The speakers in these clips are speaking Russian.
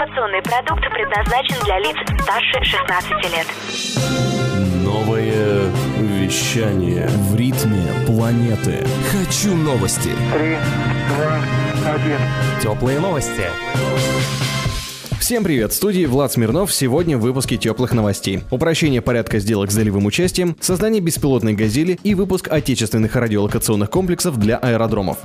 Информационный продукт предназначен для лиц старше 16 лет. Новое вещание. В ритме планеты. Хочу новости. Три, два, один. Теплые новости. Всем привет, в студии Влад Смирнов. Сегодня в выпуске теплых новостей. Упрощение порядка сделок с долевым участием, создание беспилотной «Газели» и выпуск отечественных радиолокационных комплексов для аэродромов.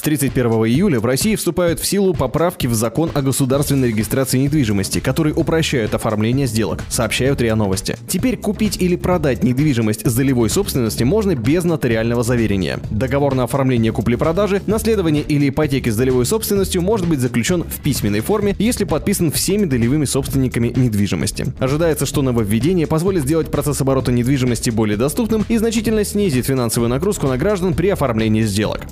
С 31 июля в России вступают в силу поправки в закон о государственной регистрации недвижимости, которые упрощают оформление сделок, сообщают РИА Новости. Теперь купить или продать недвижимость с долевой собственности можно без нотариального заверения. Договор на оформление купли-продажи, наследование или ипотеки с долевой собственностью может быть заключен в письменной форме, если подписан всеми долевыми собственниками недвижимости. Ожидается, что нововведение позволит сделать процесс оборота недвижимости более доступным и значительно снизит финансовую нагрузку на граждан при оформлении сделок.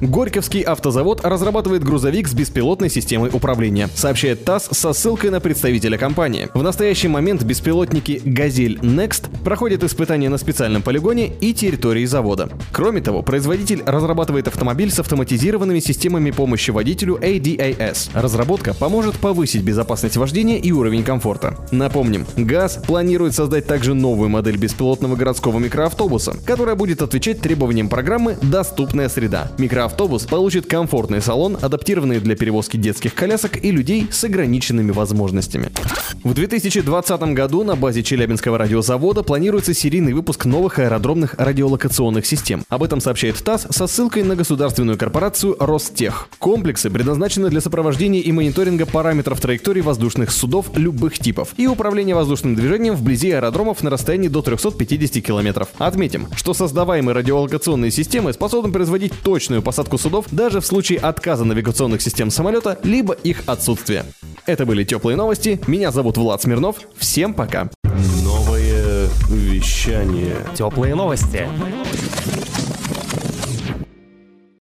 Горьковский автозавод разрабатывает грузовик с беспилотной системой управления, сообщает ТАСС со ссылкой на представителя компании. В настоящий момент беспилотники «Газель Next» проходят испытания на специальном полигоне и территории завода. Кроме того, производитель разрабатывает автомобиль с автоматизированными системами помощи водителю ADAS. Разработка поможет повысить безопасность вождения и уровень комфорта. Напомним, ГАЗ планирует создать также новую модель беспилотного городского микроавтобуса, которая будет отвечать требованиям программы «Доступная среда». Микро автобус получит комфортный салон, адаптированный для перевозки детских колясок и людей с ограниченными возможностями. В 2020 году на базе Челябинского радиозавода планируется серийный выпуск новых аэродромных радиолокационных систем. Об этом сообщает ТАСС со ссылкой на государственную корпорацию Ростех. Комплексы предназначены для сопровождения и мониторинга параметров траектории воздушных судов любых типов и управления воздушным движением вблизи аэродромов на расстоянии до 350 километров. Отметим, что создаваемые радиолокационные системы способны производить точную посадку посадку судов даже в случае отказа навигационных систем самолета, либо их отсутствия. Это были теплые новости. Меня зовут Влад Смирнов. Всем пока. Новое вещание. Теплые новости.